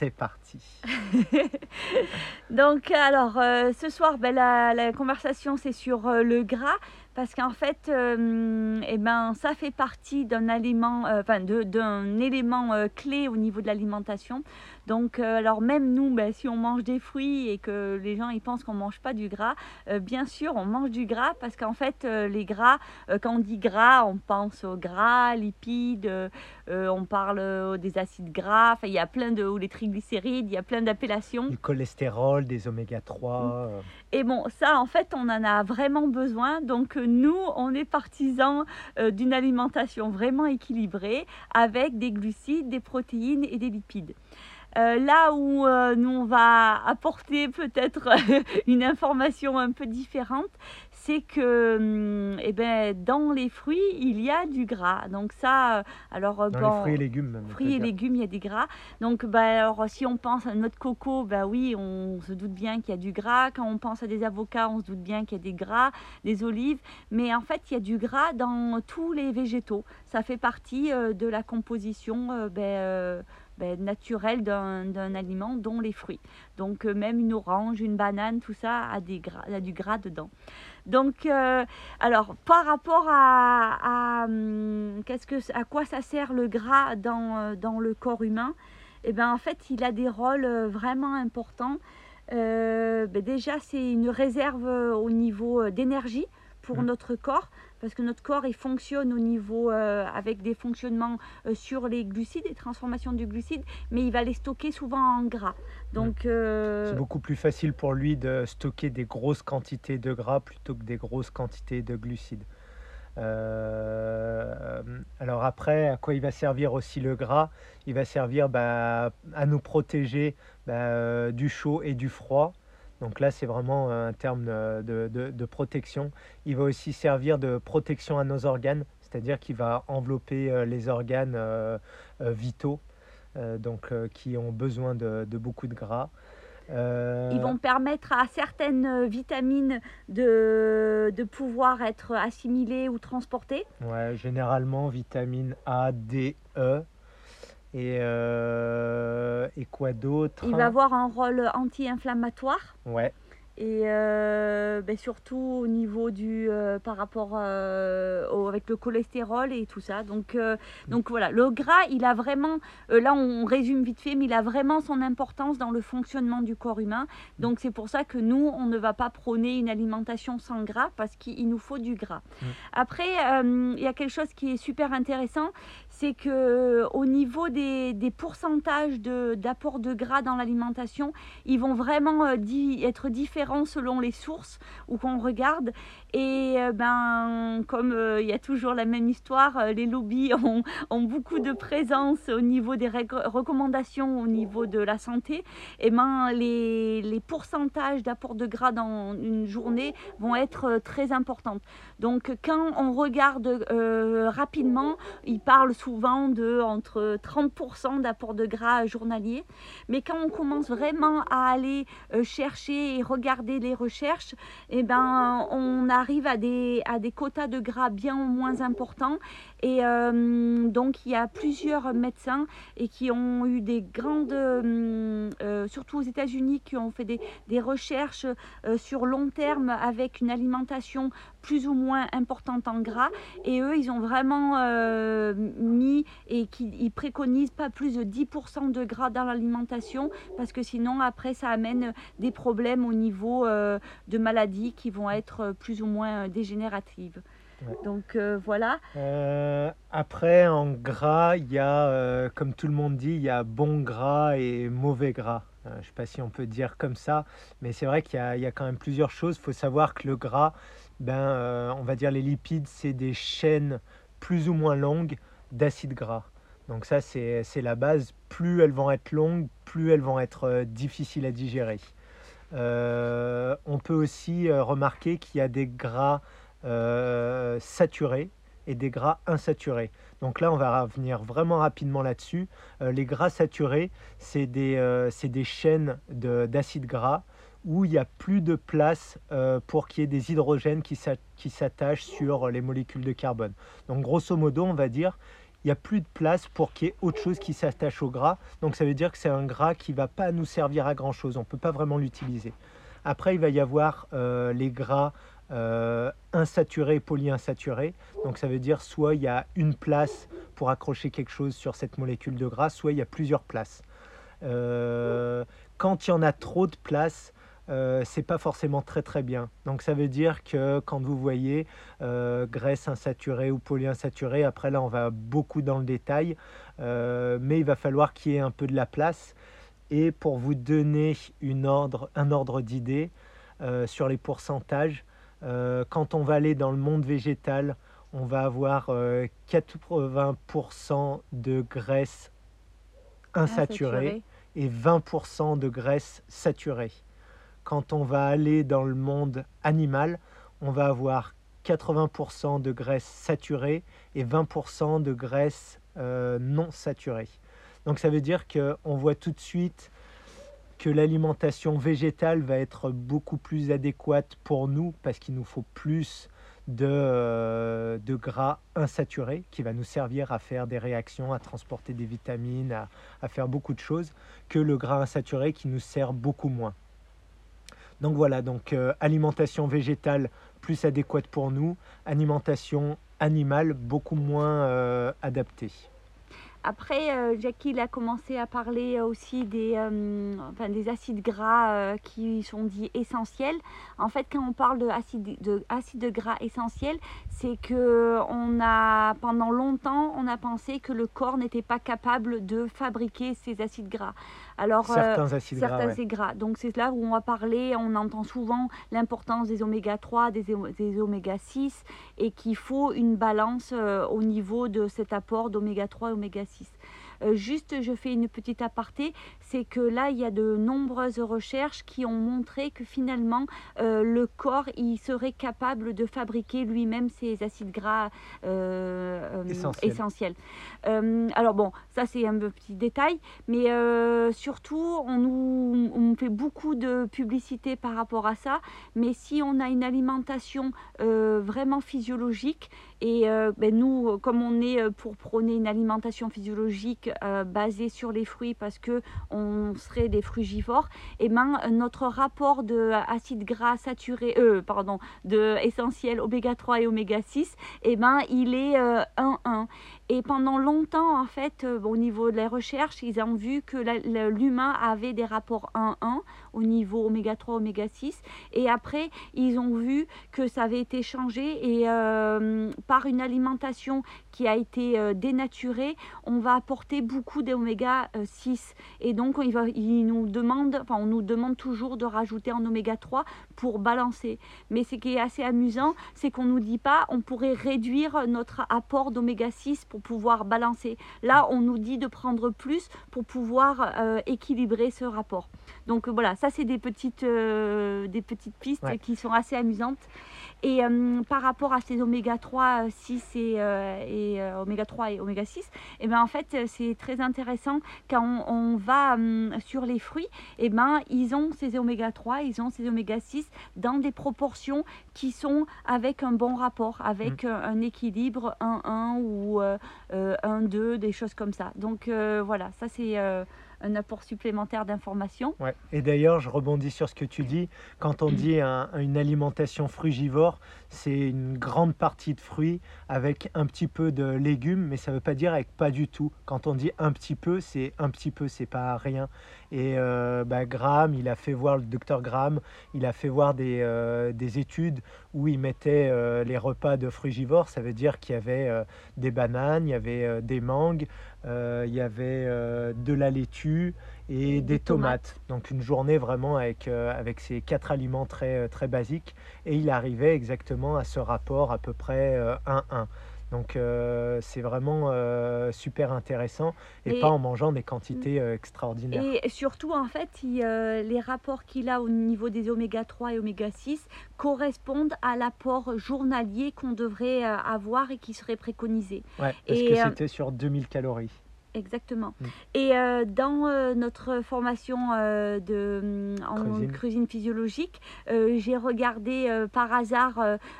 c'est parti. Donc, alors, euh, ce soir, ben, la, conversation, c'est sur euh, le gras parce qu'en fait, euh, eh ben, ça fait partie d'un aliment, euh, enfin, d'un élément clé au niveau de l'alimentation. Donc, euh, alors même nous, ben, si on mange des fruits et que les gens ils pensent qu'on mange pas du gras, euh, bien sûr, on mange du gras parce qu'en fait, euh, les gras, quand on dit gras, on pense aux gras, lipides, on parle des acides gras. Il y a plein de ou les triglycérides, il y a plein d'appellations. Du cholestérol, des oméga 3. euh, Et bon, ça, en fait, on en a vraiment besoin. Donc, nous, on est partisans d'une alimentation vraiment équilibrée avec des glucides, des protéines et des lipides. Euh, là où euh, nous, on va apporter peut-être une information un peu différente, c'est que hum, eh ben, dans les fruits, il y a du gras. Donc ça, euh, alors dans bon, les fruits et légumes. même, fruits et légumes, il y a des gras. Donc, bah, alors, si on pense à notre coco, bah oui, on se doute bien qu'il y a du gras. Quand on pense à des avocats, on se doute bien qu'il y a des gras, des olives. Mais en fait, il y a du gras dans tous les végétaux. Ça fait partie euh, de la composition ben, ben, naturelle d'un aliment, dont les fruits. Donc, euh, même une orange, une banane, tout ça a, des gras, a du gras dedans. Donc, euh, alors, par rapport à, à, hum, qu'est-ce que, à quoi ça sert le gras dans, euh, dans le corps humain? Eh bien, en fait, il a des rôles vraiment importants. Euh, ben déjà, c'est une réserve au niveau d'énergie pour Mhm. notre corps, parce que notre corps, il fonctionne au niveau, euh, avec des fonctionnements euh, sur les glucides, les transformations du glucide, mais il va les stocker souvent en gras. Donc, euh, C'est beaucoup plus facile pour lui de stocker des grosses quantités de gras plutôt que des grosses quantités de glucides. Alors après, à quoi il va servir aussi le gras? Il va servir bah, à nous protéger bah, du chaud et du froid. Donc là, c'est vraiment un terme de, de- de- protection. Il va aussi servir de protection à nos organes, c'est-à-dire qu'il va envelopper euh, les organes euh, euh, vitaux, euh, donc euh, qui ont besoin de, de beaucoup de gras. Euh, Ils vont permettre à certaines euh, vitamines de, de pouvoir être assimilées ou transportées. Ouais, généralement vitamine A, D, E. Et, euh, et quoi d'autre Il va avoir un rôle anti-inflammatoire. Ouais, et euh, ben, surtout au niveau du euh, par rapport euh, au- avec le cholestérol et tout ça. Donc, euh, donc voilà, le gras, il a vraiment, là on résume vite fait, mais il a vraiment son importance dans le fonctionnement du corps humain. Donc c'est pour ça que nous, on ne va pas prôner une alimentation sans gras parce qu'il nous faut du gras. Mm. Après, il y a quelque chose qui est super intéressant, c'est que au niveau des, des pourcentages de- d'apport de, gras dans l'alimentation, ils vont vraiment di- être différents selon les sources où qu'on regarde. Et euh, ben, comme euh, il y a toujours la même histoire, euh, les lobbies ont, ont beaucoup de présence au niveau des recommandations au niveau de la santé. Et ben, les, les pourcentages d'apport de gras dans une journée vont être euh, très importantes. Donc, quand on regarde euh, rapidement, ils parlent souvent de entre 30% d'apport de gras journalier. Mais quand on commence vraiment à aller euh, chercher et regarder les recherches, eh ben, on arrive à des, à des quotas de gras bien moins importants. Et euh, donc, il y a plusieurs médecins et qui ont eu des grandes, euh, euh, surtout aux États-Unis, qui ont fait des, recherches sur long terme avec une alimentation plus ou moins importante en gras. Et eux, ils ont vraiment euh, mis et qui ils préconisent pas plus de 10% de gras dans l'alimentation parce que sinon, après, ça amène des problèmes au niveau euh, de maladies qui vont être plus ou moins euh, dégénératives. Ouais. Donc euh, voilà. Euh, après, en gras, il y a, euh, comme tout le monde dit, il y a bon gras et mauvais gras. Je ne sais pas si on peut dire comme ça, mais c'est vrai qu'il y y a quand même plusieurs choses. Il faut savoir que le gras, ben, euh, on va dire les lipides, c'est des chaînes plus ou moins longues d'acides gras. Donc ça, c'est la base. Plus elles vont être longues, plus elles vont être euh, difficiles à digérer. Euh, on peut aussi remarquer qu'il y a des gras saturés et des gras insaturés. Donc là, on va revenir vraiment rapidement là-dessus. Les gras saturés, c'est des, chaînes de- d'acides gras où il n'y a plus de place euh, pour qu'il y ait des hydrogènes qui s'a- qui s'attachent sur les molécules de carbone. Donc grosso modo, on va dire il n'y a plus de place pour qu'il y ait autre chose qui s'attache au gras. Donc ça veut dire que c'est un gras qui ne va pas nous servir à grand chose. On ne peut pas vraiment l'utiliser. Après, il va y avoir euh, les gras euh, insaturés polyinsaturés. Donc ça veut dire soit il y a une place pour accrocher quelque chose sur cette molécule de gras, soit il y a plusieurs places. Quand il y en a trop de places, euh, c'est pas forcément très très bien. Donc ça veut dire que quand vous voyez euh, graisse insaturée ou polyinsaturée, après là on va beaucoup dans le détail, euh, mais il va falloir qu'il y ait un peu de la place. Et pour vous donner une ordre, un ordre d'idée sur les pourcentages, quand on va aller dans le monde végétal, on va avoir 80% de graisse insaturée et 20% de graisse saturée quand on va aller dans le monde animal, on va avoir 80% de graisse saturée et 20% de graisse euh, non saturée. Donc ça veut dire qu'on voit tout de suite que l'alimentation végétale va être beaucoup plus adéquate pour nous parce qu'il nous faut plus de, euh, gras insaturés qui va nous servir à faire des réactions, à transporter des vitamines, à faire beaucoup de choses, que le gras insaturé qui nous sert beaucoup moins. Donc voilà, donc euh, alimentation végétale plus adéquate pour nous, alimentation animale beaucoup moins euh, adaptée. Après, euh, Jackie a commencé à parler aussi des, euh, des acides gras euh, qui sont dits essentiels. En fait, quand on parle de gras essentiels, c'est que a, pendant longtemps, on a pensé que le corps n'était pas capable de fabriquer ces acides gras. Alors, certains acides certains gras. gras. Donc, c'est là où on va parler, on entend souvent l'importance des oméga 3, des, des oméga 6, et qu'il faut une balance au niveau de cet apport d'oméga 3 et oméga 6. Euh, juste, je fais une petite aparté, c'est que là, il y a de nombreuses recherches qui ont montré que finalement, euh, le corps, il serait capable de fabriquer lui-même ces acides gras euh, essentiels. alors bon, ça c'est un petit détail, mais surtout, on nous on fait beaucoup de publicité par rapport à ça, mais si on a une alimentation vraiment physiologique, et ben, nous, comme on est pour prôner une alimentation physiologique euh, basé sur les fruits parce que on serait des frugivores, et ben notre rapport de acide gras saturé, euh, pardon, de essentiel oméga 3 et oméga 6, et eh ben il est 1-1. Euh, et pendant longtemps, en fait, euh, au niveau de la recherche, ils ont vu que l'humain avait des rapports 1-1 au niveau oméga 3, oméga 6. Et après, ils ont vu que ça avait été changé et par une alimentation qui a été dénaturée, on va apporter beaucoup d'oméga 6 et donc il il nous demande, enfin on nous demande toujours de rajouter en oméga 3 pour balancer. Mais ce qui est assez amusant, c'est qu'on nous dit pas on pourrait réduire notre apport d'oméga 6 pour pouvoir balancer. Là, on nous dit de prendre plus pour pouvoir euh, équilibrer ce rapport. Donc voilà, ça c'est des petites, euh, des petites pistes qui sont assez amusantes. Et euh, par rapport à ces oméga 3, 6 et, et oméga 3 et oméga 6, et ben en fait c'est très intéressant quand on, va hum, sur les fruits, et eh ben, ils ont ces oméga 3, ils ont ces oméga 6 dans des proportions qui sont avec un bon rapport, avec mmh. un équilibre 1-1 ou 1-2, euh, euh, des choses comme ça. Donc euh, voilà, ça c'est un apport supplémentaire d'informations. Ouais. Et d'ailleurs, je rebondis sur ce que tu dis. Quand on dit une alimentation frugivore, c'est une grande partie de fruits avec un petit peu de légumes, mais ça ne veut pas dire avec pas du tout. Quand on dit un petit peu, c'est un petit peu, c'est pas rien. Et euh, bah, Graham, il a fait voir, le docteur Graham, il a fait voir des, euh, des études où il mettait euh, les repas de frugivores. Ça veut dire qu'il y avait des bananes, il y avait des mangues, il y avait de la laitue et des, tomates. Donc une journée vraiment avec, avec ces quatre aliments très, très basiques. Et il arrivait exactement à ce rapport à peu près 1-1. Donc euh, c'est vraiment euh, super intéressant et, pas en mangeant des quantités euh, extraordinaires. Et surtout en fait, les rapports qu'il a au niveau des oméga 3 et oméga 6 correspondent à l'apport journalier qu'on devrait avoir et qui serait préconisé. Ouais, parce que c'était sur 2000 calories. Exactement. Mm. Et euh, dans euh, notre formation euh, de, mm, en Cuisine. cuisine, physiologique, j'ai regardé par hasard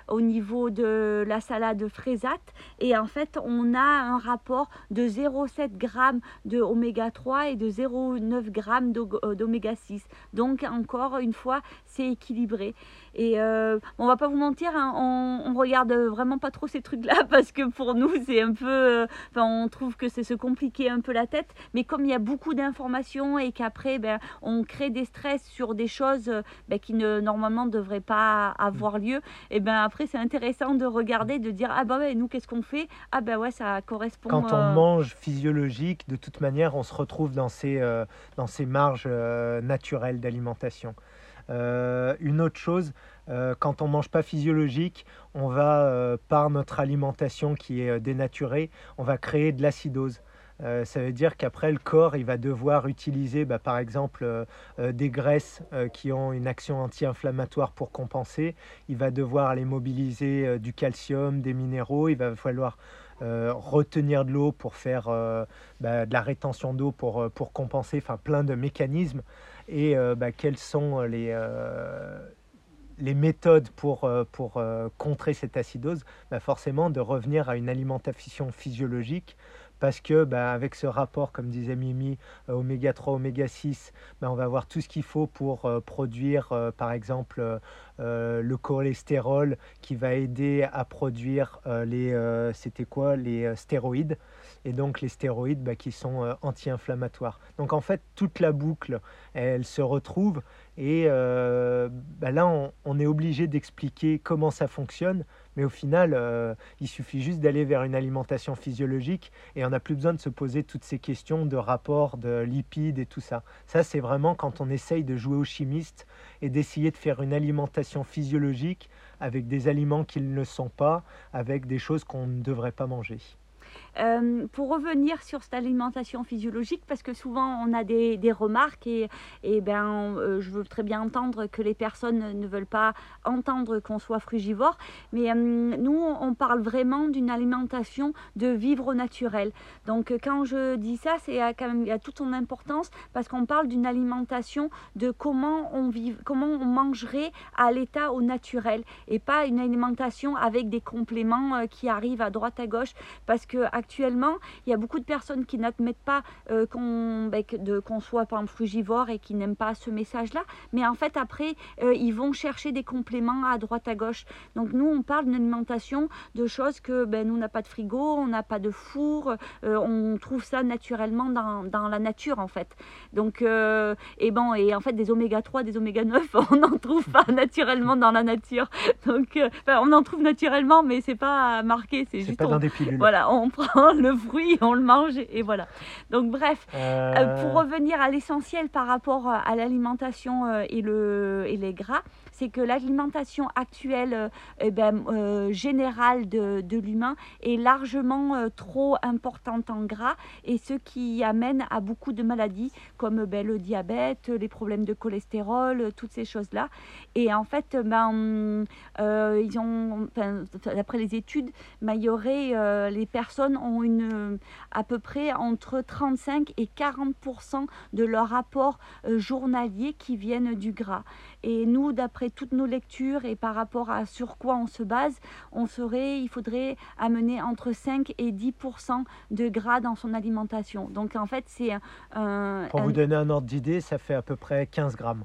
au niveau de la salade fraisate et en fait on a un rapport de 0,7 g de oméga 3 et de 0,9 g d'o- d'oméga 6. Donc encore une fois, c'est équilibré. Et euh, on va pas vous mentir, hein, on, on regarde vraiment pas trop ces trucs-là parce que pour nous c'est un peu, euh, enfin on trouve que c'est se compliquer un peu la tête. Mais comme il y a beaucoup d'informations et qu'après ben, on crée des stress sur des choses euh, ben, qui ne normalement devraient pas avoir lieu, et ben après c'est intéressant de regarder, de dire ah bah ouais nous qu'est-ce qu'on fait? Ah ben ouais ça correspond. Quand euh, on mange physiologique, de toute manière, on se retrouve dans ces, euh, dans ces marges euh, naturelles d'alimentation. Euh, une autre chose, euh, quand on mange pas physiologique, on va, euh, par notre alimentation qui est dénaturée, on va créer de l'acidose. Ça veut dire qu'après, le corps, il va devoir utiliser, bah, par exemple, des graisses qui ont une action anti-inflammatoire pour compenser. Il va devoir aller mobiliser du calcium, des minéraux. Il va falloir retenir de l'eau pour faire bah, de la rétention d'eau pour, pour compenser, enfin plein de mécanismes. Et euh, bah, quelles sont les, euh, les méthodes pour, euh, pour euh, contrer cette acidose? Bah, Forcément, de revenir à une alimentation physiologique. Parce que bah, avec ce rapport, comme disait Mimi, euh, oméga 3, oméga 6, bah, on va avoir tout ce qu'il faut pour euh, produire, euh, par exemple, euh, euh, le cholestérol qui va aider à produire euh, les, euh, c'était quoi, les euh, stéroïdes, et donc les stéroïdes bah, qui sont euh, anti-inflammatoires. Donc en fait, toute la boucle, elle se retrouve, et euh, bah, là, on, est obligé d'expliquer comment ça fonctionne, mais au final, euh, il suffit juste d'aller vers une alimentation physiologique, et on n'a plus besoin de se poser toutes ces questions de rapport, de lipides et tout ça. Ça, c'est vraiment quand on essaye de jouer au chimiste et d'essayer de faire une alimentation physiologique avec des aliments qui ne sont pas, avec des choses qu'on ne devrait pas manger. Euh, pour revenir sur cette alimentation physiologique, parce que souvent on a des, des remarques et, et ben, euh, je veux très bien entendre que les personnes ne veulent pas entendre qu'on soit frugivore, mais euh, nous on parle vraiment d'une alimentation de vivre au naturel. Donc quand je dis ça, c'est quand même il y a toute son importance parce qu'on parle d'une alimentation de comment on vit, comment on mangerait à l'état au naturel et pas une alimentation avec des compléments qui arrivent à droite à gauche parce que il y a beaucoup de personnes qui n'admettent pas euh, qu'on ben, qu'on soit par exemple frugivore et qui n'aiment pas ce message là mais en fait après euh, ils vont chercher des compléments à droite à gauche. Donc nous on parle d'une alimentation de choses que ben, nous on n'a pas de frigo on n'a pas de four euh, on trouve ça naturellement dans, dans la nature en fait. Donc et bon et en fait des oméga 3 des oméga 9 on n'en trouve pas naturellement dans la nature. Donc on en trouve naturellement mais c'est pas marqué c'est C'est juste pas on- dans des pilules. voilà, on prend le fruit, on le mange et voilà. Donc bref, euh, Euh, pour revenir à l'essentiel par rapport euh, à l'alimentation euh, et, le, et les gras, c'est que l'alimentation actuelle euh, eh ben, euh, générale de, l'humain est largement euh, trop importante en gras et ce qui amène à beaucoup de maladies comme ben, le diabète, les problèmes de cholestérol, toutes ces choses-là. Et en fait, ben, ils ont, d'après les études, il les personnes ont à peu près entre 35 et 40% de leur apport journalier qui viennent du gras. Et nous, d'après toutes nos lectures et par rapport à sur quoi on se base, on serait, il faudrait amener entre 5 et 10% de gras dans son alimentation. Donc en fait, c'est un, Pour un- vous donner un ordre d'idée, ça fait à peu près 15 grammes.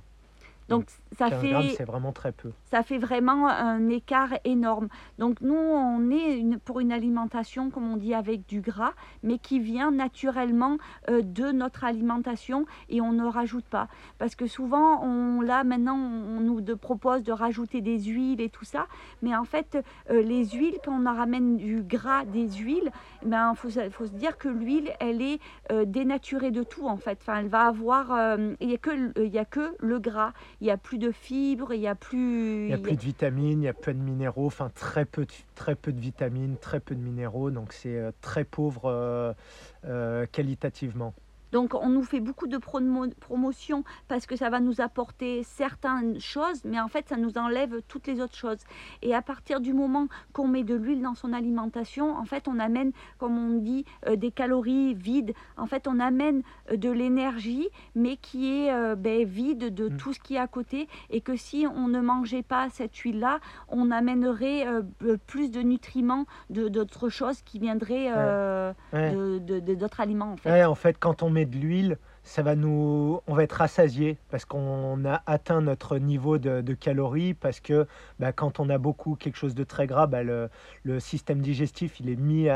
donc ça 15 fait c'est vraiment très peu. ça fait vraiment un écart énorme. Donc nous, on est une- pour une alimentation, comme on dit, avec du gras, mais qui vient naturellement euh, de notre alimentation et on ne rajoute pas. Parce que souvent, on, là maintenant, on, on nous de- propose de rajouter des huiles et tout ça, mais en fait, euh, les huiles, quand on en ramène du gras des huiles, il ben, faut, se- faut se dire que l'huile, elle est euh, dénaturée de tout en fait. Enfin, elle va avoir, il n'y a, que il y a que le gras, il n'y a plus de fibres, il n'y a plus... Il n'y a plus de vitamines, il n'y a peu de minéraux, enfin très peu de, très peu de vitamines, très peu de minéraux, donc c'est euh, très pauvre euh, euh, qualitativement. Donc on nous fait beaucoup de promotion parce que ça va nous apporter certaines choses, mais en fait ça nous enlève toutes les autres choses. Et à partir du moment qu'on met de l'huile dans son alimentation, en fait on amène, comme on dit, euh, des calories vides. En fait on amène euh, de l'énergie, mais qui est euh, ben, vide de mm. tout ce qui est à côté. Et que si on ne mangeait pas cette huile-là, on amènerait plus de nutriments, d'autres choses qui viendraient d'autres aliments. En fait. en fait, quand on met de l'huile, ça va nous, on va être rassasié parce qu'on a atteint notre niveau de, calories, parce que bah, quand on a beaucoup quelque chose de très gras, bah, le, système digestif il est mis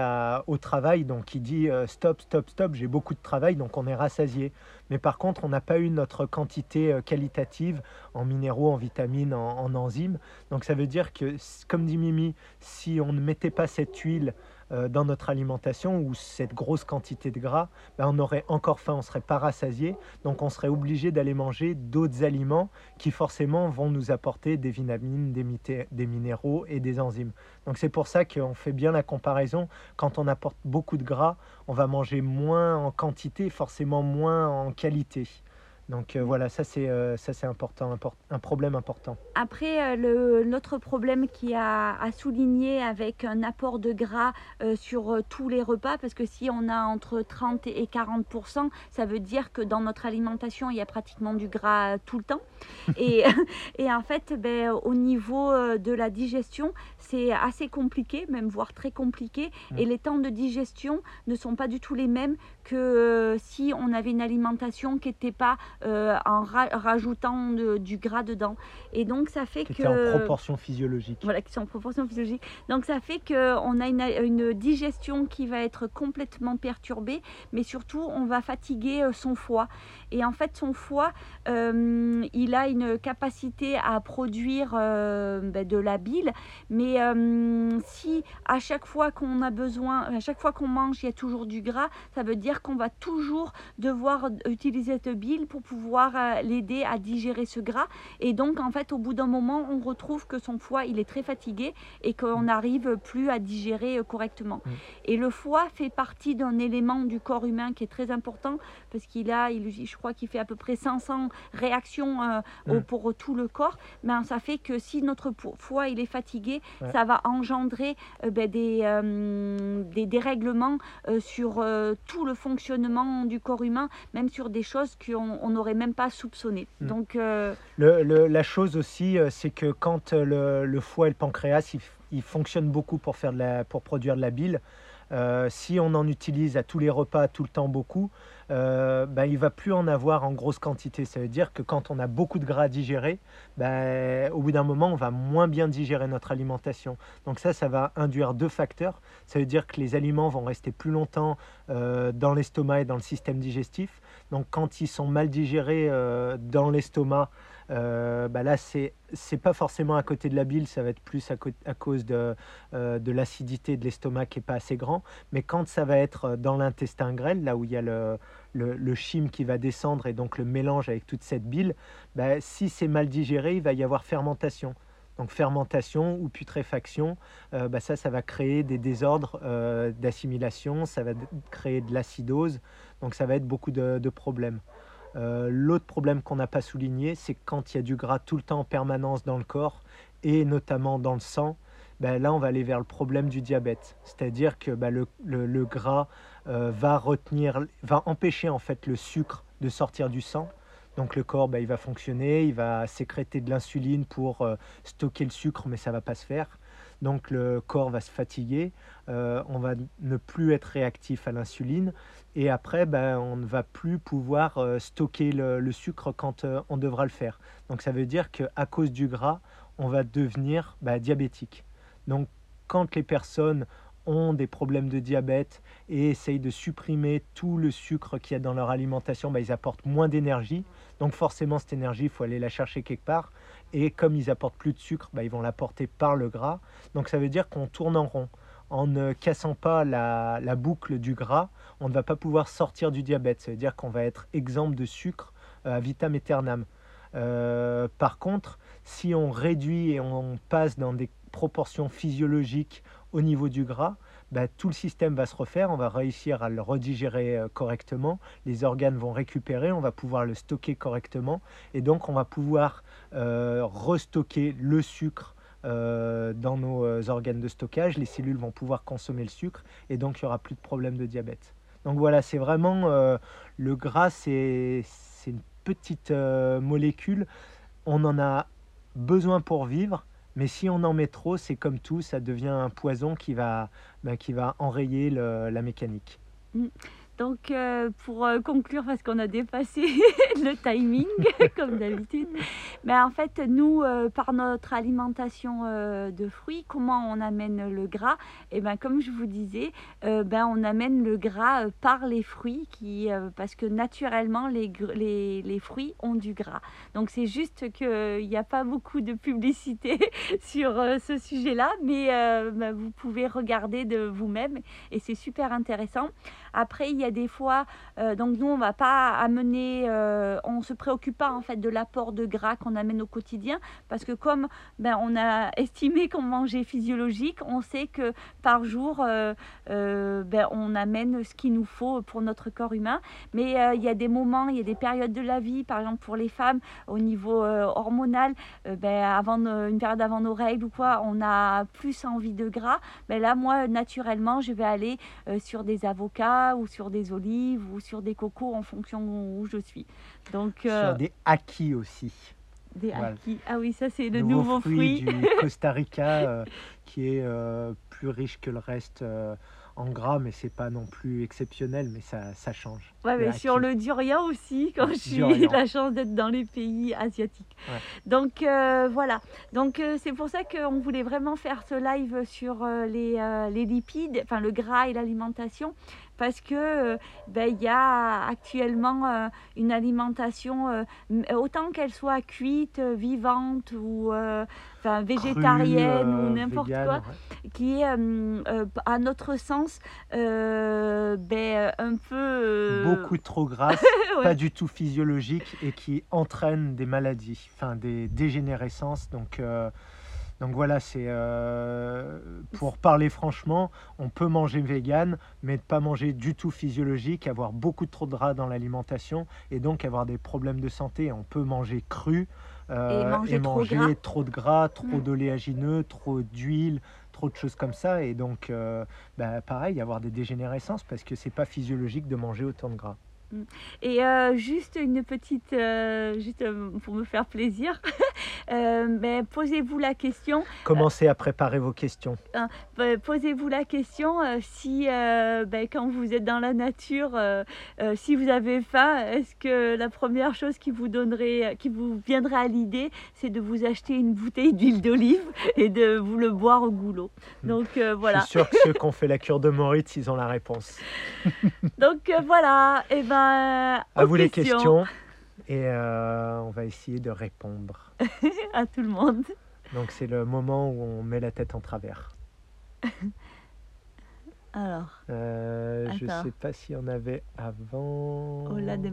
au travail, donc il dit euh, stop, stop, stop, j'ai beaucoup de travail, donc on est rassasié. Mais par contre, on n'a pas eu notre quantité euh, qualitative en minéraux, en vitamines, en, en enzymes. Donc ça veut dire que, comme dit Mimi, si on ne mettait pas cette huile dans notre alimentation ou cette grosse quantité de gras, ben, on aurait encore faim, on serait pas rassasié, donc on serait obligé d'aller manger d'autres aliments qui forcément vont nous apporter des vitamines, des, des minéraux et des enzymes. Donc c'est pour ça qu'on fait bien la comparaison. Quand on apporte beaucoup de gras, on va manger moins en quantité, forcément moins en qualité. Donc euh, voilà, ça c'est euh, ça c'est important, un problème important. Après, euh, l'autre problème qui a à souligner avec un apport de gras sur tous les repas, parce que si on a entre 30 et 40% ça veut dire que dans notre alimentation, il y a pratiquement du gras tout le temps. Et, et en fait, ben, au niveau de la digestion, c'est assez compliqué, même voire très compliqué. Mm. Et les temps de digestion ne sont pas du tout les mêmes que si on avait une alimentation qui n'était pas euh, en rajoutant du gras dedans. Et donc ça fait qui que... en proportion physiologique. Voilà, qui sont en proportion physiologique. Donc ça fait qu'on a une, une, digestion qui va être complètement perturbée, mais surtout on va fatiguer euh, son foie. Et en fait son foie, euh, il a une capacité à produire ben, de la bile, mais si à chaque fois qu'on a besoin, à chaque fois qu'on mange, il y a toujours du gras, ça veut dire qu'on va toujours devoir utiliser cette bile pour pouvoir euh, l'aider à digérer ce gras. Et donc, en fait, au bout d'un moment, on retrouve que son foie, il est très fatigué et qu'on n'arrive plus à digérer euh, correctement. Mm. Et le foie fait partie d'un élément du corps humain qui est très important parce qu'il a, il, je crois qu'il fait à peu près 500 réactions euh, mm. pour tout le corps. Mais ça fait que si notre foie, il est fatigué, ça va engendrer ben, des, des dérèglements sur tout le fonctionnement du corps humain, même sur des choses qu'on n'aurait même pas soupçonné. Hmm. Donc, euh, le, la chose aussi, euh, c'est que quand euh, le, foie et le pancréas, ils, fonctionnent beaucoup pour, faire de la, pour produire de la bile. Si on en utilise à tous les repas, tout le temps beaucoup, euh, ben, il va plus en avoir en grosse quantité. Ça veut dire que quand on a beaucoup de gras à digérer, ben, au bout d'un moment, on va moins bien digérer notre alimentation. Donc ça, ça va induire deux facteurs. Ça veut dire que les aliments vont rester plus longtemps dans l'estomac et dans le système digestif. Donc quand ils sont mal digérés euh, dans l'estomac, euh, bah là c'est pas forcément à côté de la bile, ça va être plus à, cause de, euh, de l'acidité de l'estomac qui est pas assez grand. Mais quand ça va être dans l'intestin grêle, là où il y a le, le, chyme qui va descendre et donc le mélange avec toute cette bile, bah, si c'est mal digéré, il va y avoir fermentation. Donc fermentation ou putréfaction, euh, bah ça, ça va créer des désordres euh, d'assimilation, ça va créer de l'acidose, donc ça va être beaucoup de, problèmes. Euh, l'autre problème qu'on n'a pas souligné, c'est quand il y a du gras tout le temps en permanence dans le corps et notamment dans le sang, ben là on va aller vers le problème du diabète. C'est-à-dire que ben le, gras va retenir, va empêcher en fait le sucre de sortir du sang donc le corps, bah, il va fonctionner, il va sécréter de l'insuline pour euh, stocker le sucre, mais ça va pas se faire. Donc le corps va se fatiguer, euh, on va ne plus être réactif à l'insuline, et après, bah, on ne va plus pouvoir euh, stocker le, sucre quand on devra le faire. Donc ça veut dire qu'à cause du gras, on va devenir bah, diabétique. Donc quand les personnes ont des problèmes de diabète et essayent de supprimer tout le sucre qu'il y a dans leur alimentation, bah, ils apportent moins d'énergie. Donc forcément, cette énergie, il faut aller la chercher quelque part. Et comme ils apportent plus de sucre, bah, ils vont l'apporter par le gras. Donc ça veut dire qu'on tourne en rond. En ne cassant pas la, boucle du gras, on ne va pas pouvoir sortir du diabète. Ça veut dire qu'on va être exemple de sucre euh, à vitam aeternam. Euh, par contre, si on réduit et on passe dans des proportions physiologiques au niveau du gras, bah, tout le système va se refaire, on va réussir à le redigérer euh, correctement, les organes vont récupérer, on va pouvoir le stocker correctement, et donc on va pouvoir euh, restocker le sucre euh, dans nos organes de stockage, les cellules vont pouvoir consommer le sucre, et donc il n'y aura plus de problème de diabète. Donc voilà, c'est vraiment le gras, c'est une petite molécule, on en a besoin pour vivre, mais si on en met trop, c'est comme tout, ça devient un poison qui va, bah, enrayer la mécanique. Mm. Donc, euh, pour euh, conclure, parce qu'on a dépassé le timing, comme d'habitude, mais en fait, nous, euh, par notre alimentation de fruits, comment on amène le gras? Et eh bien, comme je vous disais, ben, on amène le gras par les fruits, qui, parce que naturellement, les, les, les, fruits ont du gras. Donc, c'est juste qu'il n'y a pas beaucoup de publicité sur ce sujet-là, mais ben, vous pouvez regarder de vous-même et c'est super intéressant. Après, il y a des fois, euh, donc nous, on va pas amener, euh, on se préoccupe pas en fait de l'apport de gras qu'on amène au quotidien, parce que comme ben, on a estimé qu'on mangeait physiologique, on sait que par jour, euh, ben, on amène ce qu'il nous faut pour notre corps humain. Mais il y a des moments, il y a des périodes de la vie, par exemple pour les femmes, au niveau hormonal, ben, avant une période avant nos règles ou quoi, on a plus envie de gras. Ben là, moi, naturellement, je vais aller sur des avocats ou sur des olives ou sur des cocos en fonction où je suis. Donc, sur euh, des acquis aussi. Des acquis. Ah oui, ça c'est le nouveau, fruit, du Costa Rica euh, qui est euh, plus riche que le reste en gras, mais c'est pas non plus exceptionnel, mais ça, ça change. Ouais, mais sur le durian aussi, quand j'ai la chance d'être dans les pays asiatiques. Donc voilà. Donc c'est pour ça qu'on voulait vraiment faire ce live sur les, les lipides, enfin le gras et l'alimentation, parce que euh, ben, il y a actuellement euh, une alimentation euh, autant qu'elle soit cuite, vivante ou végétarienne ou n'importe quoi, qui est à notre sens ben, un peu beaucoup trop grasse, pas du tout physiologique et qui entraîne des maladies, enfin des dégénérescences. Donc donc voilà, c'est euh, pour parler franchement, on peut manger vegan, mais ne pas manger du tout physiologique, avoir beaucoup trop de gras dans l'alimentation et donc avoir des problèmes de santé. On peut manger cru euh, et manger, trop, de gras, trop mm. d'oléagineux, trop d'huile, trop de choses comme ça. Et donc, euh, bah, pareil, avoir des dégénérescences parce que c'est pas physiologique de manger autant de gras. Mm. Et euh, juste une petite, euh, juste euh, pour me faire plaisir, mais posez-vous la question. Commencez à préparer vos questions. Hein, bah, posez-vous la question si, ben, quand vous êtes dans la nature, si vous avez faim, est-ce que la première chose qui vous donnerait, qui vous viendrait à l'idée, c'est de vous acheter une bouteille d'huile d'olive et de vous le boire au goulot. Hmm. Donc voilà. Je suis sûr que ceux qui ont fait la cure de Moritz, ils ont la réponse. Donc voilà. Et eh ben à vous les questions et euh, on va essayer de répondre à tout le monde. Donc c'est le moment où on met la tête en travers. Alors. Euh, je sais pas s'il y en avait avant. Hola de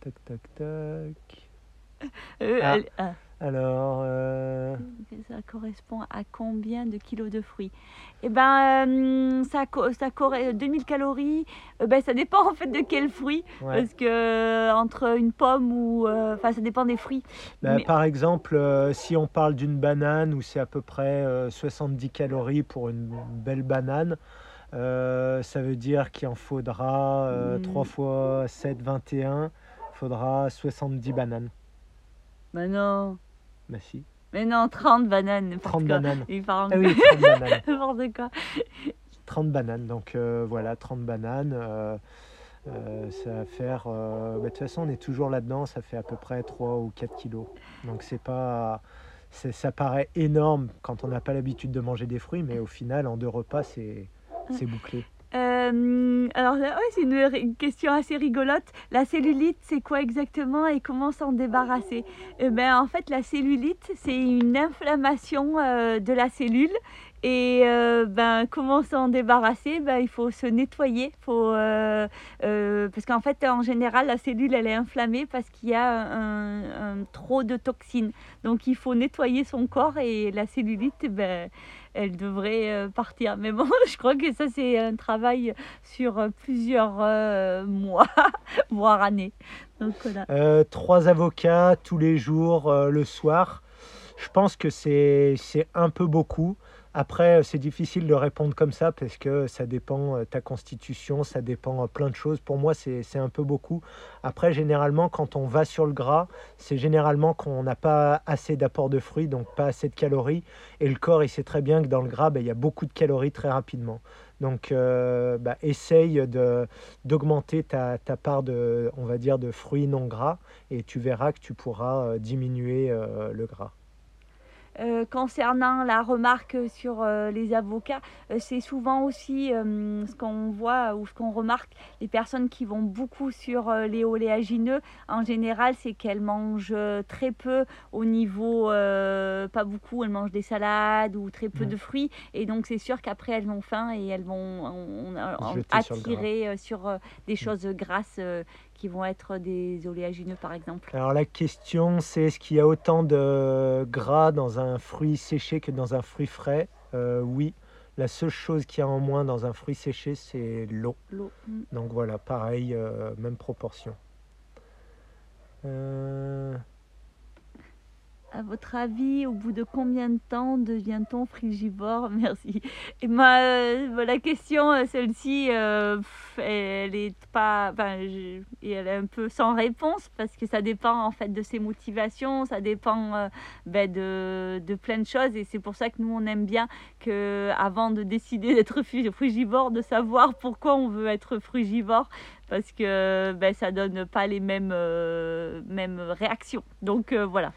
Tac tac tac. Euh, ah. ah. Alors. Euh, ça correspond à combien de kilos de fruits? Eh ben, euh, ça, ça 2000 calories. Euh, ben, ça dépend en fait de quel fruit. Parce que entre une pomme ou. Enfin, ça dépend des fruits. Ben, par exemple, si on parle d'une banane où c'est à peu près 70 calories pour une belle banane. ça veut dire qu'il en faudra 3 hmm. fois 7, 21. Il faudra 70 bananes. Ben non. Bah si. Mais non, 30 bananes. 30 bananes. Il parle ah oui, 30 bananes. N'importe quoi. 30 bananes. Donc euh, voilà, 30 bananes. Euh, euh, ça va faire. Bah, de toute façon, on est toujours là-dedans. Ça fait à peu près 3 ou 4 kilos. Donc c'est pas. Ça paraît énorme quand on n'a pas l'habitude de manger des fruits, mais au final, en deux repas, c'est bouclé. Euh, alors, c'est une, question assez rigolote. La cellulite, c'est quoi exactement et comment s'en débarrasser? Eh ben, En fait, la cellulite, c'est une inflammation euh, de la cellule Et euh, ben, comment s'en débarrasser? Ben, Il faut se nettoyer. Faut, euh, euh, parce qu'en fait, en général, la cellule, elle est inflammée parce qu'il y a un, trop de toxines. Donc, il faut nettoyer son corps et la cellulite, ben, elle devrait partir. Mais bon, je crois que ça, c'est un travail sur plusieurs mois, voire années. Trois avocats tous les jours, le soir. Je pense que c'est un peu beaucoup. Après, euh, c'est difficile de répondre comme ça parce que ça dépend euh, ta constitution, ça dépend euh, plein de choses. Pour moi, c'est un peu beaucoup. Après, généralement, quand on va sur le gras, c'est généralement qu'on n'a pas assez d'apport de fruits, donc pas assez de calories. Et le corps, il sait très bien que dans le gras, ben, il y a beaucoup de calories très rapidement. Donc, bah, essaye d'augmenter ta, ta, part de, on va dire, de fruits non gras et tu verras que tu pourras diminuer le gras. Euh, concernant la remarque sur euh, les avocats, euh, c'est souvent aussi ce qu'on voit ou ce qu'on remarque, les personnes qui vont beaucoup sur les oléagineux, en général, c'est qu'elles mangent très peu au niveau, pas beaucoup, elles mangent des salades ou très peu de fruits, et donc c'est sûr qu'après elles ont faim et elles vont attirer sur, des choses grasses qui vont être des oléagineux par exemple Alors la question c'est est-ce qu'il y a autant de gras dans un fruit séché que dans un fruit frais? Euh, Oui. La seule chose qu'il y a en moins dans un fruit séché, c'est l'eau. L'eau. Mm. Donc voilà, pareil, euh, même proportion. Euh, à votre avis, au bout de combien de temps devient-on frugivore Merci. Et ma, euh, la question, euh, celle-ci, euh, elle est pas, enfin, elle est un peu sans réponse parce que ça dépend en fait de ses motivations, ça dépend ben, de, de, plein de choses et c'est pour ça que nous on aime bien que avant de décider d'être frugivore, de savoir pourquoi on veut être frugivore parce que ben, ça donne pas les mêmes, mêmes réactions. Donc voilà.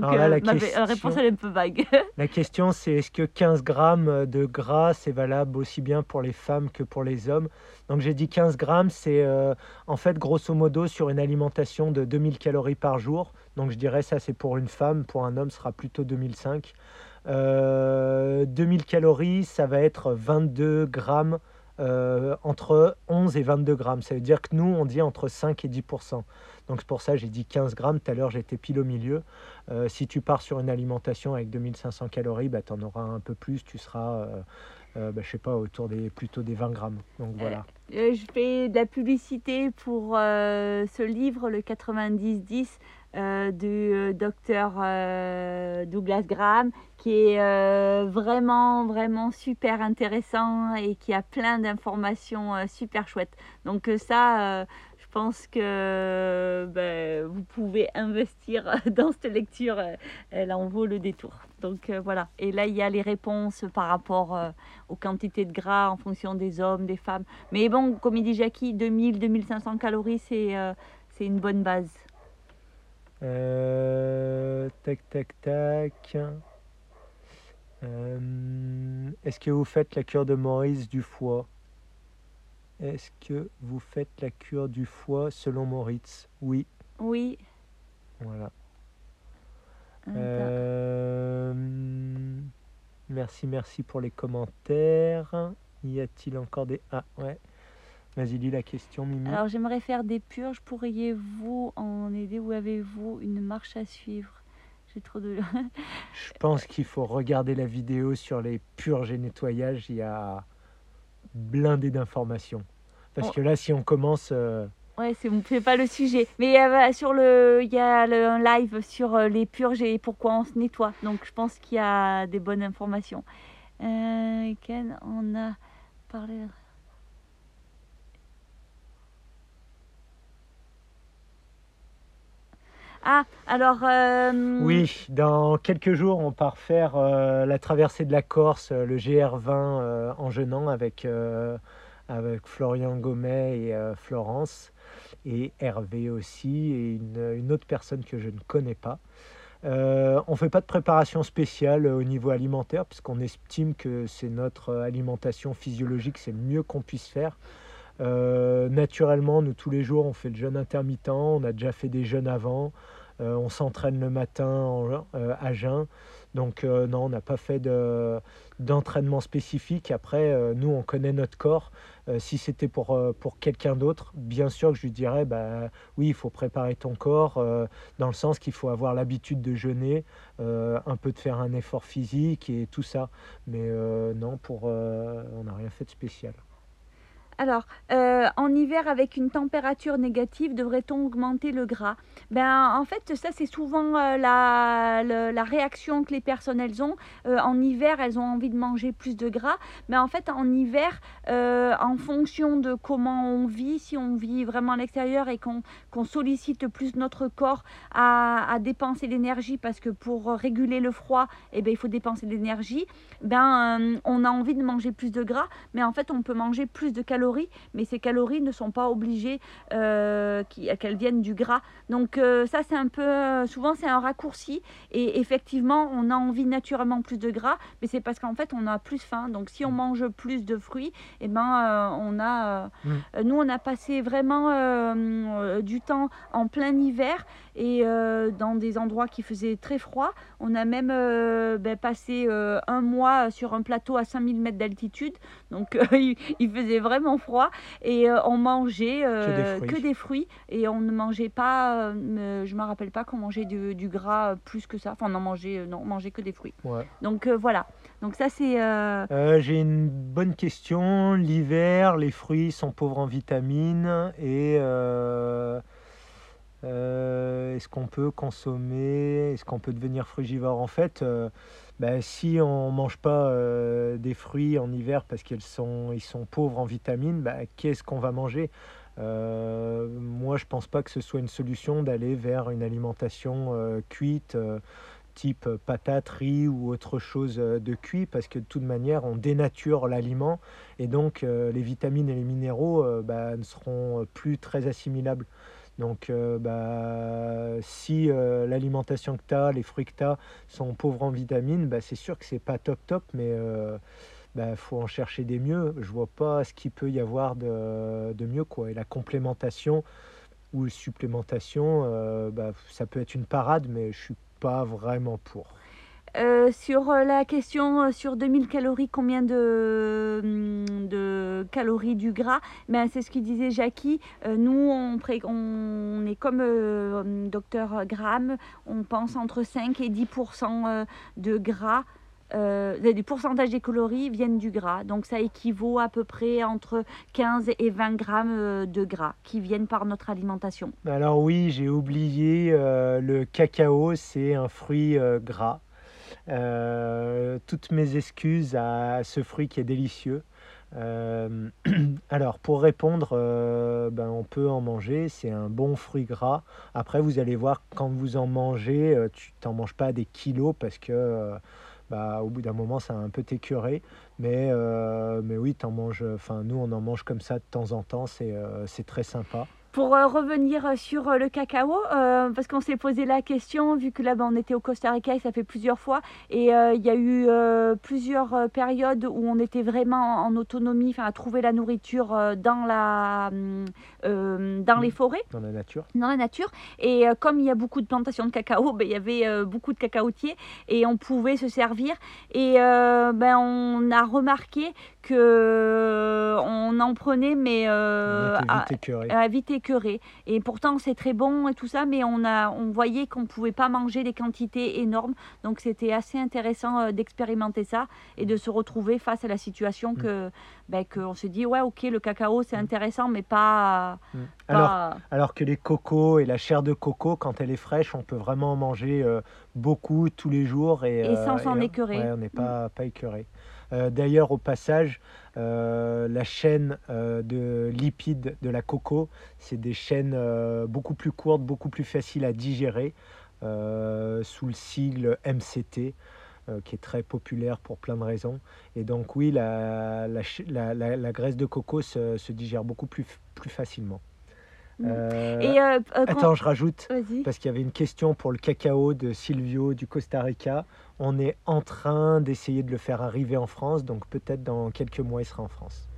Donc euh, la ma réponse elle est un peu vague. la question c'est est-ce que 15 grammes de gras c'est valable aussi bien pour les femmes que pour les hommes? Donc j'ai dit 15 grammes, c'est euh, en fait grosso modo sur une alimentation de 2000 calories par jour. Donc je dirais ça c'est pour une femme, pour un homme ce sera plutôt 2005. Euh, 2000 calories ça va être 22 grammes euh, entre 11 et 22 grammes. Ça veut dire que nous, on dit entre 5 et 10% Donc c'est pour ça j'ai dit 15 grammes. Tout à l'heure, j'étais pile au milieu. Euh, si tu pars sur une alimentation avec 2500 calories, bah, tu en auras un peu plus. Tu seras, euh, euh bah, je sais pas, autour des, plutôt des 20 grammes. Donc voilà. je fais de la publicité pour ce livre, le 90-10. Du docteur Douglas Graham, qui est vraiment, vraiment super intéressant et qui a plein d'informations super chouettes. Donc ça, je pense que ben, vous pouvez investir dans cette lecture. Elle en vaut le détour. Donc euh, voilà. Et là, il y a les réponses par rapport euh, aux quantités de gras en fonction des hommes, des femmes. Mais bon, comme il dit Jackie, 2000-2500 calories, c'est euh, c'est une bonne base. Tac, tac, tac. Est-ce que vous faites la cure de Maurice du foie est-ce que vous faites la cure du foie selon Moritz Oui. Oui. Voilà. Euh, merci, merci pour les commentaires. Y a-t-il encore des... Ah ouais. Vas-y, lis la question, Mimi. Alors, j'aimerais faire des purges. Pourriez-vous en aider ou avez-vous une marche à suivre? J'ai trop de... Je pense qu'il faut regarder la vidéo sur les purges et nettoyages. Il y a blindé d'informations. Parce que là, si on commence. Euh... Ouais, c'est pas le sujet. Mais euh, sur le, il y a un live sur euh, les purges et pourquoi on se nettoie. Donc je pense qu'il y a des bonnes informations. Euh, Ken, on a parlé. Ah, alors. Euh, oui, dans quelques jours, on part faire la traversée de la Corse, le GR20 en Genant avec Florian Gomet et euh, Florence, et Hervé aussi, et une, autre personne que je ne connais pas. Euh, on ne fait pas de préparation spéciale au niveau alimentaire, puisqu'on estime que c'est notre alimentation physiologique, c'est le mieux qu'on puisse faire. Euh, naturellement, nous tous les jours, on fait le jeûne intermittent, on a déjà fait des jeûnes avant, on s'entraîne le matin à jeun. Donc non, on n'a pas fait d'entraînement spécifique. Après, nous, on connaît notre corps. si c'était pour, pour quelqu'un d'autre, bien sûr que je lui dirais, bah, oui, il faut préparer ton corps, dans le sens qu'il faut avoir l'habitude de jeûner, un peu de faire un effort physique et tout ça. Mais non, pour, on n'a rien fait de spécial. Alors, euh, en hiver, avec une température négative, devrait-on augmenter le gras? Ben, en fait, ça, c'est souvent euh, la, réaction que les personnes elles ont. Euh, en hiver, elles ont envie de manger plus de gras. Mais en fait, en hiver, en fonction de comment on vit, si on vit vraiment à l'extérieur et qu'on sollicite plus notre corps à, dépenser l'énergie, parce que pour réguler le froid, eh ben, il faut dépenser de l'énergie, ben, on a envie de manger plus de gras. Mais en fait, on peut manger plus de calories mais ces calories ne sont pas obligées euh, qu'elles viennent du gras. Donc euh, ça, c'est un peu, euh, souvent c'est un raccourci. Et effectivement, on a envie naturellement plus de gras, mais c'est parce qu'en fait, on a plus faim. Donc si on mm. mange plus de fruits, et eh ben, on a, mm. nous, on a passé vraiment du temps en plein hiver et dans des endroits qui faisaient très froid. On a même ben, passé un mois sur un plateau à 5000 mètres d'altitude. Donc il faisait vraiment froid et euh, on mangeait euh, que, des fruits et on ne mangeait pas, euh, je me rappelle pas qu'on mangeait du, gras plus que ça. Enfin, on en mangeait, non, on mangeait que des fruits. Donc voilà. Donc ça c'est. J'ai une bonne question. L'hiver, les fruits sont pauvres en vitamines et est-ce qu'on peut consommer, est-ce qu'on peut devenir frugivore? En fait, bah, si on ne mange pas euh, des fruits en hiver parce qu'ils sont, ils sont pauvres en vitamines, bah, qu'est-ce qu'on va manger? Euh, Moi, je ne pense pas que ce soit une solution d'aller vers une alimentation euh, cuite, type patate, riz ou autre chose de cuit, parce que de toute manière, on dénature l'aliment et donc les vitamines et les minéraux bah, ne seront plus très assimilables. Donc, euh, bah, si euh, l'alimentation que tu as, les fruits que tu as sont pauvres en vitamines, bah, c'est sûr que c'est pas top top, mais il euh, bah, faut en chercher des mieux. Je vois pas ce qu'il peut y avoir de, de, mieux. Quoi. Et la complémentation ou supplémentation, bah, ça peut être une parade, mais je suis pas vraiment pour. Euh, sur euh, la question euh, sur 2000 calories, combien de, hum, de calories du gras? Ben, C'est ce qu'il disait Jackie. nous, on, est comme docteur Graham, on pense entre 5 et 10 de gras. du pourcentage des calories viennent du gras. Donc ça équivaut à peu près entre 15 et 20 grammes de gras qui viennent par notre alimentation. Alors oui, j'ai oublié, le cacao, c'est un fruit gras. Euh, toutes mes excuses à ce fruit qui est délicieux. Euh, alors, pour répondre, euh, ben, on peut en manger, c'est un bon fruit gras. Après, vous allez voir, quand vous en mangez, tu t'en manges pas des kilos parce que bah, au bout d'un moment, ça va un peu t'écœurer. Mais, mais oui, manges, nous, on en mange comme ça de temps en temps, c'est très sympa. Pour euh, revenir euh, sur euh, le cacao, parce qu'on s'est posé la question, vu que là on était au Costa Rica et ça fait plusieurs fois, et il y a eu plusieurs périodes où on était vraiment en autonomie, enfin à trouver la nourriture dans, la, dans les forêts. Dans la nature. Dans la nature. Et comme il y a beaucoup de plantations de cacao, ben, il y avait beaucoup de cacaotiers et on pouvait se servir. Et ben, on a remarqué que on en prenait, mais à, vite et pourtant, c'est très bon et tout ça, mais on, a, on voyait qu'on ne pouvait pas manger des quantités énormes. Donc, c'était assez intéressant euh, d'expérimenter ça et de se retrouver face à la situation mm. que, ben, qu'on se dit, ouais, ok, le cacao, c'est mm. intéressant, mais pas, mm. Alors, alors, que les cocos et la chair de coco, quand elle est fraîche, on peut vraiment en manger euh, beaucoup tous les jours. Et, et sans euh, s'en écœurer. on n'est pas, pas écœuré. Euh, d'ailleurs, au passage, euh, la chaîne euh, de lipides de la coco, c'est des chaînes beaucoup plus courtes, beaucoup plus faciles à digérer, sous le sigle MCT. qui est très populaire pour plein de raisons. Et donc oui, la, graisse de coco se, digère beaucoup plus facilement. Euh, Et euh, euh, Attends, je rajoute, parce qu'il y avait une question pour le cacao de Silvio du Costa Rica. On est en train d'essayer de le faire arriver en France, donc peut-être dans quelques mois, il sera en France.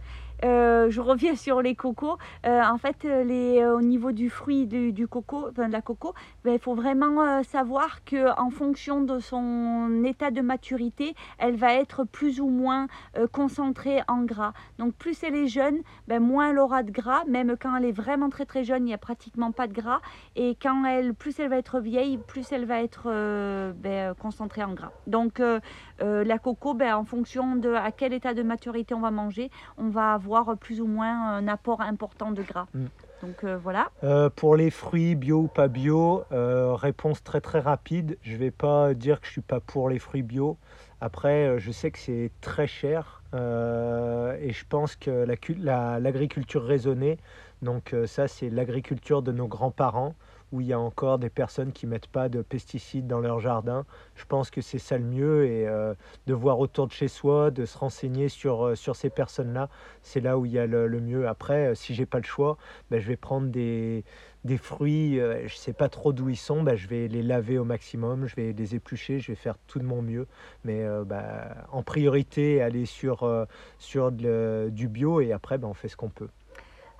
Je reviens sur les cocos. en fait, les, au niveau du fruit du, coco, de la coco, ben, il faut vraiment savoir que en fonction de son état de maturité, elle va être plus ou moins concentrée en gras. Donc plus elle est jeune, ben, moins elle aura de gras. Même quand elle est vraiment très très jeune, il n'y a pratiquement pas de gras. Et quand elle, plus elle va être vieille, plus elle va être ben, concentrée en gras. Donc la coco, ben, en fonction de à quel état de maturité on va manger, on va avoir plus ou moins un apport important de gras. Mm. Donc euh, voilà. Euh, pour les fruits bio ou pas bio, euh, réponse très très rapide. Je ne vais pas dire que je suis pas pour les fruits bio. Après, je sais que c'est très cher et je pense que l'agriculture raisonnée, donc ça c'est l'agriculture de nos grands-parents où il y a encore des personnes qui mettent pas de pesticides dans leur jardin. Je pense que c'est ça le mieux et euh, de voir autour de chez soi, de se renseigner sur, euh, sur ces personnes-là, c'est là où il y a le, mieux. Après, euh, si j'ai pas le choix, ben, je vais prendre des, des fruits, je ne sais pas trop d'où ils sont, ben, je vais les laver au maximum, je vais les éplucher, je vais faire tout de mon mieux. Mais ben, en priorité, aller sur, sur du bio et après, ben, on fait ce qu'on peut.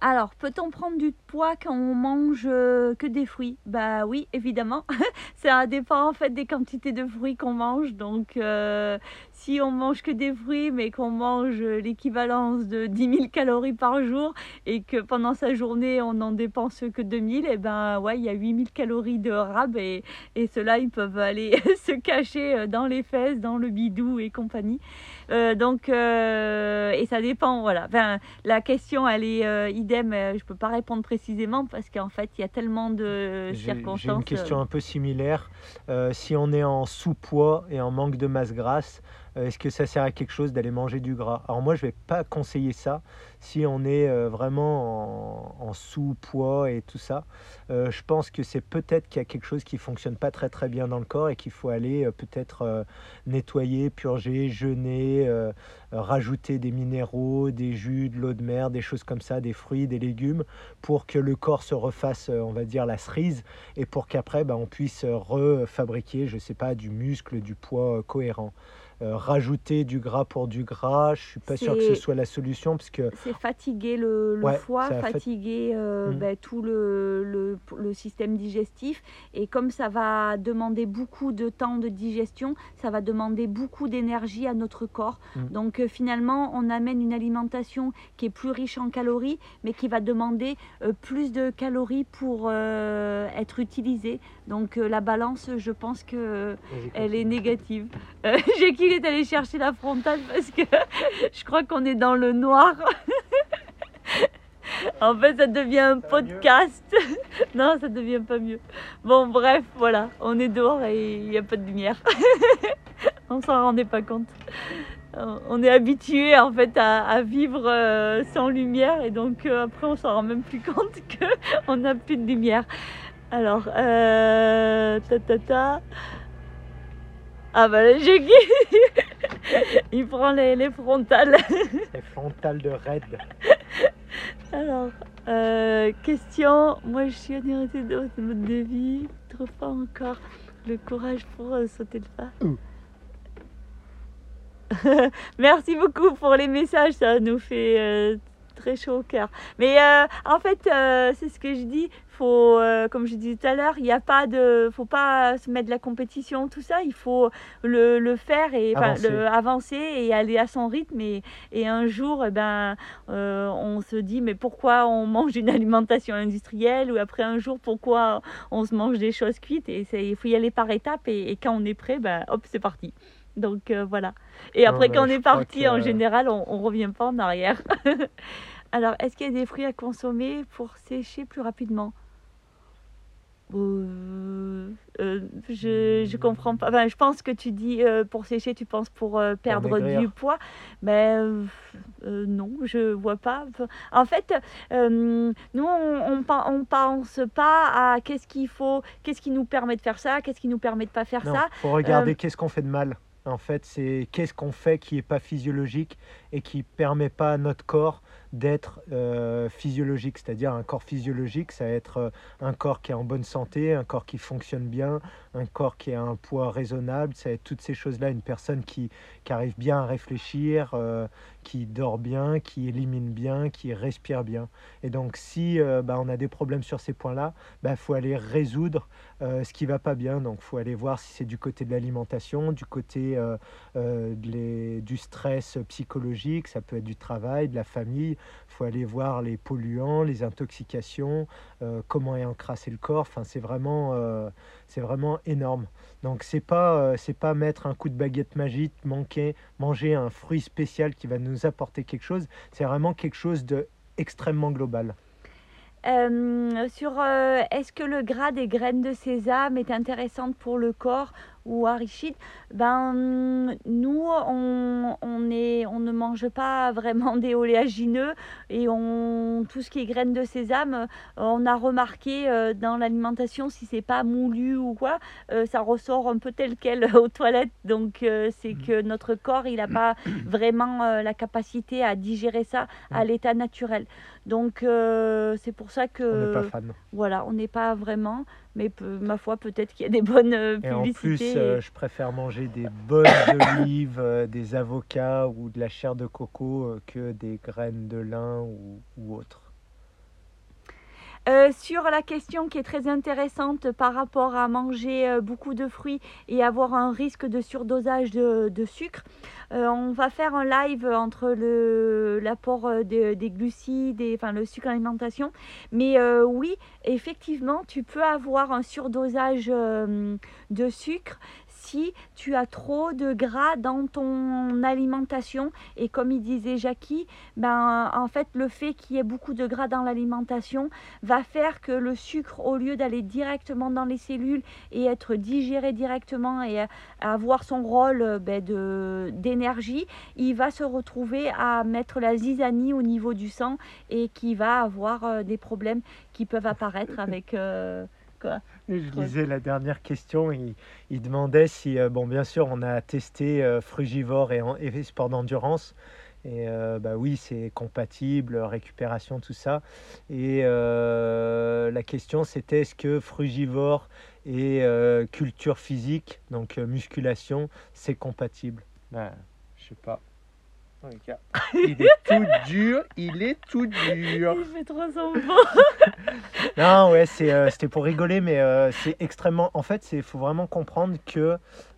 Alors, peut-on prendre du poids quand on mange euh, que des fruits? Bah oui, évidemment. ça dépend en fait des quantités de fruits qu'on mange. Donc, euh, si on mange que des fruits, mais qu'on mange l'équivalence de 10 000 calories par jour et que pendant sa journée on n'en dépense que 2000, et eh ben ouais, il y a 8000 calories de rab et, et ceux-là ils peuvent aller se cacher euh, dans les fesses, dans le bidou et compagnie. Donc, et ça dépend, voilà. Enfin, la question elle est mais je ne peux pas répondre précisément parce qu'en fait, il y a tellement de circonstances. J'ai une question euh. un peu similaire. Euh, si on est en sous-poids et en manque de masse grasse, euh, est-ce que ça sert à quelque chose d'aller manger du gras? Alors moi, je ne vais pas conseiller ça si on est euh, vraiment en, sous-poids et tout ça. Euh, je pense que c'est peut-être qu'il y a quelque chose qui fonctionne pas très très bien dans le corps et qu'il faut aller peut-être nettoyer, purger, jeûner, rajouter des minéraux, des jus, de l'eau de mer, des choses comme ça, des fruits, des légumes, pour que le corps se refasse, on va dire, la cerise et pour qu'après, bah, on puisse refabriquer, je sais pas, du muscle, du poids cohérent. Euh, rajouter du gras pour du gras, je suis pas sûr que ce soit la solution parce que c'est fatiguer le, foie, fatiguer euh, mmh. ben, tout le, le, système digestif et comme ça va demander beaucoup de temps de digestion, ça va demander beaucoup d'énergie à notre corps. Mmh. Donc euh, finalement, on amène une alimentation qui est plus riche en calories, mais qui va demander plus de calories pour être utilisée. Donc la balance, je pense que elle est négative. J'ai il est allé chercher la frontale parce que je crois qu'on est dans le noir. en fait, ça devient un podcast. non, ça devient pas mieux. Bon, bref, voilà, on est dehors et il n'y a pas de lumière. on s'en rendait pas compte. On est habitué en fait à, vivre euh, sans lumière et donc euh, après on s'en rend même plus compte qu'on n'a plus de lumière. Alors, euh, ta ta ta. Ah bah le Jackie, il prend les, les frontales. Les frontales de raid. Alors, euh, question. Moi je suis admirée de votre mode de vie. Trop pas encore le courage pour euh, sauter le pas. Merci beaucoup pour les messages, ça nous fait euh, très chaud au cœur. Mais euh, en fait, euh, c'est ce que je dis. Faut, euh, comme je disais tout à l'heure, il n'y a pas de, faut pas se mettre de la compétition, tout ça. Il faut le, le faire et avancer. Le, avancer. et aller à son rythme. Et, et un jour, eh ben, on se dit mais pourquoi on mange une alimentation industrielle ou après un jour pourquoi on se mange des choses cuites. Et il faut y aller par étapes. Et, quand on est prêt, ben hop, c'est parti. Donc voilà. Et après, quand on est parti, en général, on ne revient pas en arrière. Alors, est-ce qu'il y a des fruits à consommer pour sécher plus rapidement? Euh, euh, je, je comprends pas. Enfin, je pense que tu dis euh, pour sécher, tu penses pour perdre du poids. Mais non, je vois pas. En fait, nous, on, on, pense pas à qu'est-ce qu'il faut, qu'est-ce qui nous permet de faire ça, qu'est-ce qui nous permet de pas faire ça. Il faut regarder qu'est-ce qu'on fait de mal. En fait, c'est qu'est-ce qu'on fait qui n'est pas physiologique et qui permet pas à notre corps d'être euh, physiologique, c'est-à-dire un corps physiologique, ça va être euh, un corps qui est en bonne santé, un corps qui fonctionne bien, un corps qui a un poids raisonnable, ça va être toutes ces choses-là, une personne qui, qui arrive bien à réfléchir, euh, qui dort bien, qui élimine bien, qui respire bien. Et donc si bah, on a des problèmes sur ces points-là, il bah, faut aller résoudre ce qui va pas bien. Donc il faut aller voir si c'est du côté de l'alimentation, du côté du stress psychologique, ça peut être du travail, de la famille, il faut aller voir les polluants, les intoxications, euh, comment est encrassé le corps. Enfin, c'est vraiment, euh, c'est vraiment énorme. Donc, c'est pas, euh, pas mettre un coup de baguette magique, manquer, manger un fruit spécial qui va nous apporter quelque chose. C'est vraiment quelque chose de extrêmement global. sur est-ce que le gras des graines de sésame est intéressant pour le corps ou arachide, ben nous on, on, est, on ne mange pas vraiment des oléagineux et on tout ce qui est graines de sésame, on a remarqué euh, dans l'alimentation si c'est pas moulu ou quoi, euh, ça ressort un peu tel quel aux toilettes. Donc euh, c'est mmh. que notre corps il n'a pas vraiment la capacité à digérer ça à mmh. l'état naturel. Donc c'est pour ça que on pas fan. voilà, on n'est pas vraiment mais ma foi, peut-être qu'il y a des bonnes euh, publicités. Et en plus, euh, je préfère manger des bonnes olives, euh, des avocats ou de la chair de coco que des graines de lin ou, ou autre. Euh, sur la question qui est très intéressante par rapport à manger euh, beaucoup de fruits et avoir un risque de surdosage de, sucre, euh, on va faire un live entre l'apport des glucides et enfin, le sucre en alimentation. Mais oui, effectivement, tu peux avoir un surdosage de sucre si tu as trop de gras dans ton alimentation. Et comme il disait Jackie, ben, en fait, le fait qu'il y ait beaucoup de gras dans l'alimentation va faire que le sucre, au lieu d'aller directement dans les cellules et être digéré directement et avoir son rôle ben, d'énergie, il va se retrouver à mettre la zizanie au niveau du sang et qui va avoir euh, des problèmes qui peuvent apparaître avec... Euh, je lisais la dernière question, il, il demandait si, euh, bon bien sûr on a testé euh, frugivore et, et sport d'endurance, et euh, bah oui c'est compatible, récupération, tout ça. Et la question c'était est-ce que frugivore et culture physique, donc musculation, c'est compatible? Ben, Je sais pas. Il est tout dur, il est tout dur. Il fait trop son non, ouais, euh, c'était pour rigoler, mais euh, c'est extrêmement. En fait, il faut vraiment comprendre que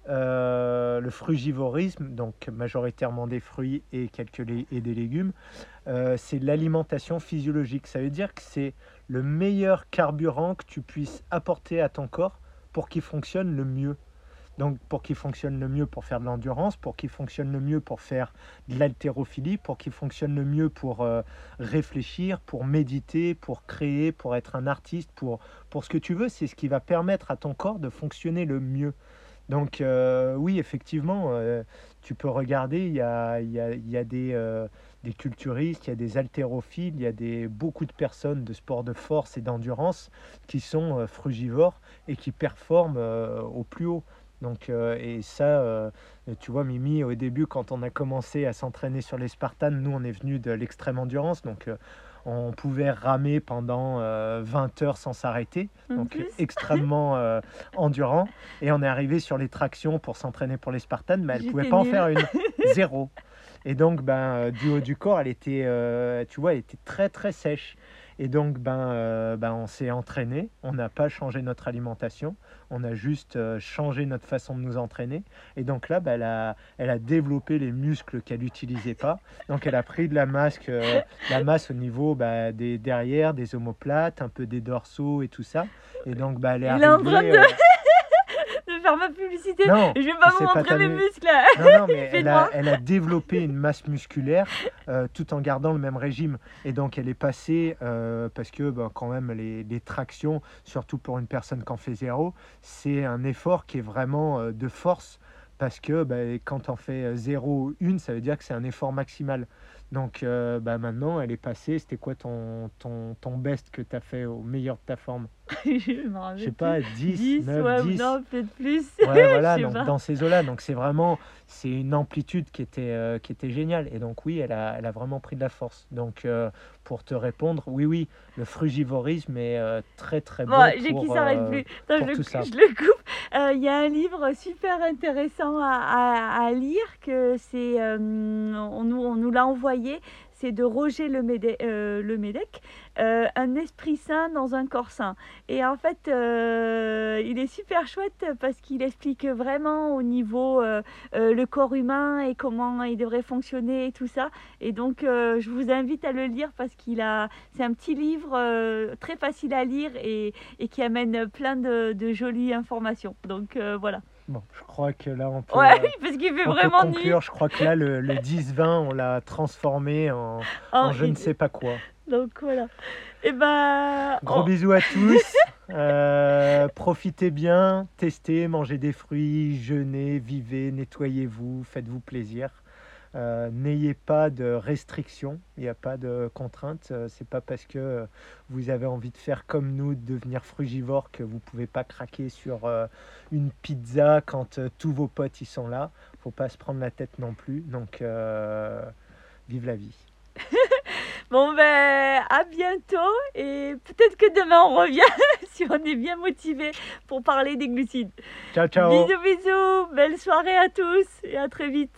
euh, le frugivorisme, donc majoritairement des fruits et quelques et des légumes, c'est l'alimentation physiologique. Ça veut dire que c'est le meilleur carburant que tu puisses apporter à ton corps pour qu'il fonctionne le mieux. Donc pour qu'il fonctionne le mieux pour faire de l'endurance, pour qu'il fonctionne le mieux pour faire de l'haltérophilie, pour qu'il fonctionne le mieux pour euh, réfléchir, pour méditer, pour créer, pour être un artiste, pour, pour ce que tu veux, c'est ce qui va permettre à ton corps de fonctionner le mieux. Donc euh, oui, effectivement, euh, tu peux regarder, il y a, des, des, culturistes, il y a des haltérophiles, il y a des, beaucoup de personnes de sport de force et d'endurance qui sont frugivores et qui performent au plus haut. Donc, euh, et ça, euh, tu vois, Mimi, au début, quand on a commencé à s'entraîner sur les Spartans, nous, on est venu de l'extrême endurance. Donc, euh, on pouvait ramer pendant 20 heures sans s'arrêter. Donc, extrêmement endurant. Et on est arrivé sur les tractions pour s'entraîner pour les Spartans, mais elle ne pouvait pas en faire une. Zéro. Et donc, ben, du haut du corps, elle était, tu vois, elle était très, très sèche. Et donc, ben, euh, ben on s'est entraîné. On n'a pas changé notre alimentation. On a juste euh, changé notre façon de nous entraîner. Et donc là, ben, elle, a, elle a développé les muscles qu'elle n'utilisait pas. Donc, elle a pris de la, masse, euh, la masse au niveau ben, des derrière, des omoplates, un peu des dorsaux et tout ça. Et donc, ben, elle est arrivée faire ma publicité. je vais pas vous montrer mes muscles. Non, non, mais elle a, elle a, développé une masse musculaire euh, tout en gardant le même régime. Et donc, elle est passée, euh, parce que ben, quand même, les, les, tractions, surtout pour une personne qui en fait zéro, c'est un effort qui est vraiment euh, de force parce que bah, quand on fait 0 ou 1, ça veut dire que c'est un effort maximal. Donc euh, bah, maintenant, elle est passée. C'était quoi ton, ton, ton best que tu as fait au meilleur de ta forme? Je me Je rappelle sais pas, 10, 10, 9, ouais, 10. non, peut-être plus. Ouais, voilà, donc dans ces eaux-là. Donc c'est vraiment, c'est une amplitude qui était, euh, qui était géniale. Et donc oui, elle a, elle a vraiment pris de la force. Donc euh, pour te répondre, oui, oui, le frugivorisme est très très bon Bon, j'ai qui s'arrête plus. Attends, le- je le coupe. Euh, Il y a un livre super intéressant à, lire que c'est, euh, on nous l'a envoyé. C'est de Roger Lemedec, euh, Lemedec, euh, Un esprit sain dans un corps sain. Et en fait, euh, il est super chouette parce qu'il explique vraiment au niveau le corps humain et comment il devrait fonctionner et tout ça. Et donc, je vous invite à le lire parce qu'il a, c'est un petit livre très facile à lire et, et qui amène plein de, jolies informations. Donc voilà. Bon, je crois que là on peut, Ouais, euh, parce qu'il fait on peut vraiment nuit. conclure. Je crois que là le, le 10-20, on l'a transformé en, en Oh, je ne sais pas quoi. Donc voilà. Et ben. Gros on- bisous à tous. Euh, profitez bien, testez, mangez des fruits, jeûnez, vivez, nettoyez-vous, faites-vous plaisir. Euh, N'ayez pas de restrictions, il n'y a pas de contraintes. Euh, C'est pas parce que euh, vous avez envie de faire comme nous, de devenir frugivore, que vous pouvez pas craquer sur euh, une pizza quand euh, tous vos potes y sont là. Faut pas se prendre la tête non plus. Donc, vive la vie. Bon ben à bientôt et peut-être que demain on revient si on est bien motivé pour parler des glucides. Ciao, ciao. Bisous bisous, belle soirée à tous et à très vite.